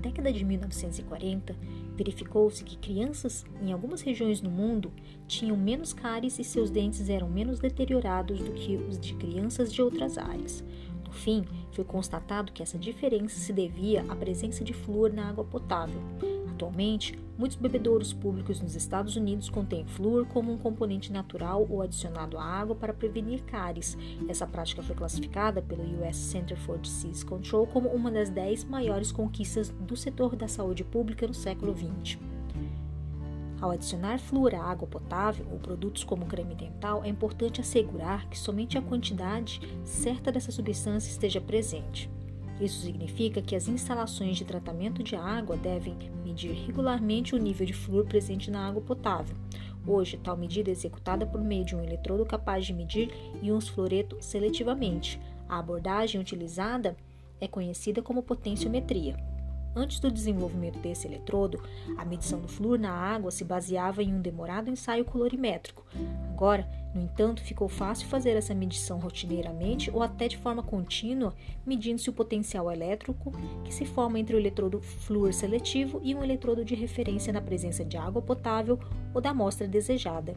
década de 1940, verificou-se que crianças em algumas regiões do mundo tinham menos cáries e seus dentes eram menos deteriorados do que os de crianças de outras áreas. No fim, foi constatado que essa diferença se devia à presença de flúor na água potável. Atualmente, muitos bebedouros públicos nos Estados Unidos contêm flúor como um componente natural ou adicionado à água para prevenir cáries. Essa prática foi classificada pelo US Center for Disease Control como uma das dez maiores conquistas do setor da saúde pública no século XX. Ao adicionar flúor à água potável ou produtos como creme dental, é importante assegurar que somente a quantidade certa dessa substância esteja presente. Isso significa que as instalações de tratamento de água devem medir regularmente o nível de flúor presente na água potável. Hoje, tal medida é executada por meio de um eletrodo capaz de medir íons fluoreto seletivamente. A abordagem utilizada é conhecida como potenciometria. Antes do desenvolvimento desse eletrodo, a medição do flúor na água se baseava em um demorado ensaio colorimétrico. Agora, no entanto, ficou fácil fazer essa medição rotineiramente ou até de forma contínua, medindo-se o potencial elétrico que se forma entre o eletrodo flúor seletivo e um eletrodo de referência na presença de água potável ou da amostra desejada.